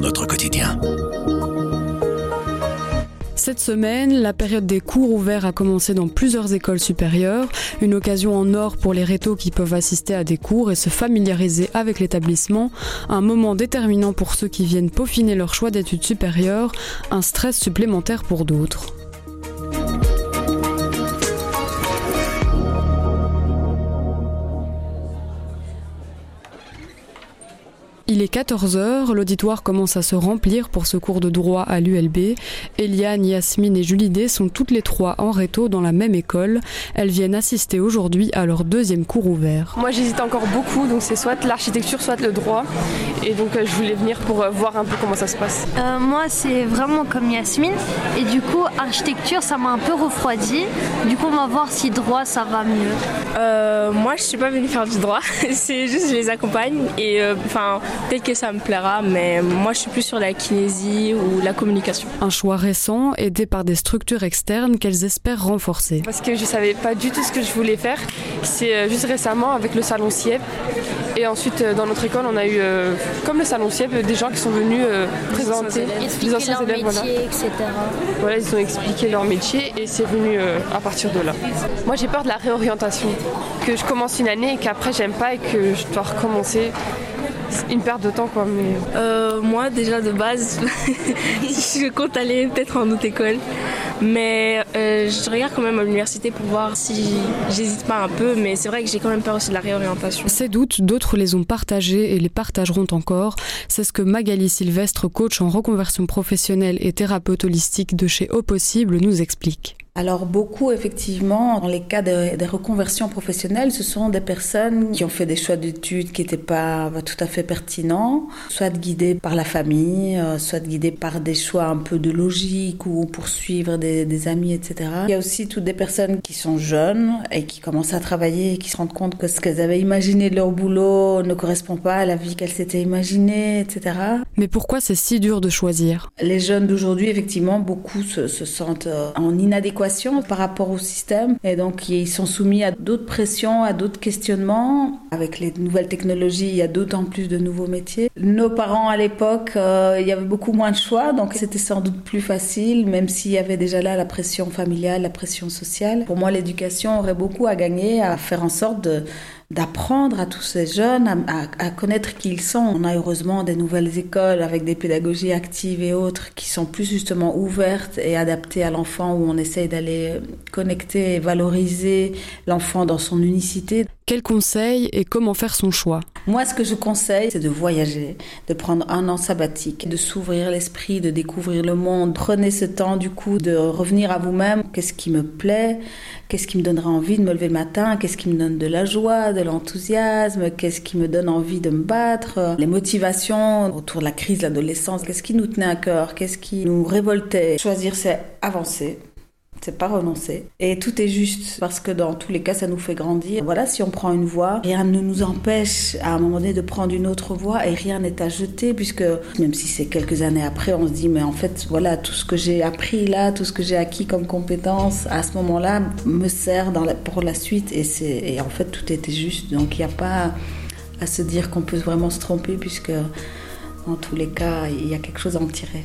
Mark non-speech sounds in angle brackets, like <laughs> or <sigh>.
notre quotidien. Cette semaine, la période des cours ouverts a commencé dans plusieurs écoles supérieures, une occasion en or pour les rétos qui peuvent assister à des cours et se familiariser avec l'établissement, un moment déterminant pour ceux qui viennent peaufiner leur choix d'études supérieures, un stress supplémentaire pour d'autres. Il est 14h, l'auditoire commence à se remplir pour ce cours de droit à l'ULB. Eliane, Yasmine et Julie D sont toutes les trois en réto dans la même école. Elles viennent assister aujourd'hui à leur deuxième cours ouvert. Moi j'hésite encore beaucoup, donc c'est soit l'architecture, soit le droit. Et donc euh, je voulais venir pour euh, voir un peu comment ça se passe. Euh, moi c'est vraiment comme Yasmine. Et du coup architecture ça m'a un peu refroidi. Du coup on va voir si droit ça va mieux. Euh, moi je suis pas venue faire du droit, <laughs> c'est juste je les accompagne. Et enfin Peut-être que ça me plaira, mais moi je suis plus sur la kinésie ou la communication. Un choix récent, aidé par des structures externes qu'elles espèrent renforcer. Parce que je savais pas du tout ce que je voulais faire. C'est euh, juste récemment avec le salon CIEP. Et ensuite, euh, dans notre école, on a eu, euh, comme le salon CIEP, des gens qui sont venus présenter les anciens élèves. Métier, voilà. etc. Voilà, ils ont expliqué leur métier et c'est venu à partir de là. Moi, j'ai peur de la réorientation. Que je commence une année et qu'après, j'aime pas et que je dois recommencer une perte de temps quoi. Mais... Euh, moi déjà de base, <laughs> je compte aller peut-être en autre école. Mais euh, je regarde quand même à l'université pour voir si j'hésite pas un peu, mais c'est vrai que j'ai quand même peur aussi de la réorientation. Ces doutes, d'autres les ont partagés et les partageront encore. C'est ce que Magali Sylvestre, coach en reconversion professionnelle et thérapeute holistique de chez Au Possible, nous explique. Alors beaucoup, effectivement, dans les cas des de reconversions professionnelles, ce sont des personnes qui ont fait des choix d'études qui n'étaient pas tout à fait pertinents, soit guidées par la famille, euh, soit guidées par des choix un peu de logique ou poursuivre des, des amis, etc. Il y a aussi toutes des personnes qui sont jeunes et qui commencent à travailler et qui se rendent compte que ce qu'elles avaient imaginé de leur boulot ne correspond pas à la vie qu'elles s'étaient imaginée, etc. Mais pourquoi c'est si dur de choisir? Les jeunes d'aujourd'hui, effectivement, beaucoup se, se sentent euh, en inadéquation par rapport au système et donc ils sont soumis à d'autres pressions, à d'autres questionnements. Avec les nouvelles technologies, il y a d'autant plus de nouveaux métiers. Nos parents à l'époque, euh, il y avait beaucoup moins de choix, donc c'était sans doute plus facile, même s'il y avait déjà là la pression familiale, la pression sociale. Pour moi, l'éducation aurait beaucoup à gagner à faire en sorte de d'apprendre à tous ces jeunes à, connaître qui ils sont. On a heureusement des nouvelles écoles avec des pédagogies actives et autres qui sont plus justement ouvertes et adaptées à l'enfant où on essaye d'aller connecter et valoriser l'enfant dans son unicité. Quel conseil et comment faire son choix? Moi, ce que je conseille, c'est de voyager, de prendre un an sabbatique, de s'ouvrir l'esprit, de découvrir le monde. Prenez ce temps, du coup, de revenir à vous-même. Qu'est-ce qui me plaît? Qu'est-ce qui me donnera envie de me lever le matin? Qu'est-ce qui me donne de la joie, de l'enthousiasme? Qu'est-ce qui me donne envie de me battre? Les motivations autour de la crise l'adolescence. Qu'est-ce qui nous tenait à cœur? Qu'est-ce qui nous révoltait? Choisir, c'est avancer c'est pas renoncer. Et tout est juste parce que dans tous les cas, ça nous fait grandir. Voilà, si on prend une voie, rien ne nous empêche à un moment donné de prendre une autre voie et rien n'est à jeter puisque même si c'est quelques années après, on se dit mais en fait voilà tout ce que j'ai appris là, tout ce que j'ai acquis comme compétences à ce moment-là me sert dans pour la suite et et en fait tout était juste. Donc il n'y a pas à se dire qu'on peut vraiment se tromper puisque en tous les cas il y a quelque chose à en tirer.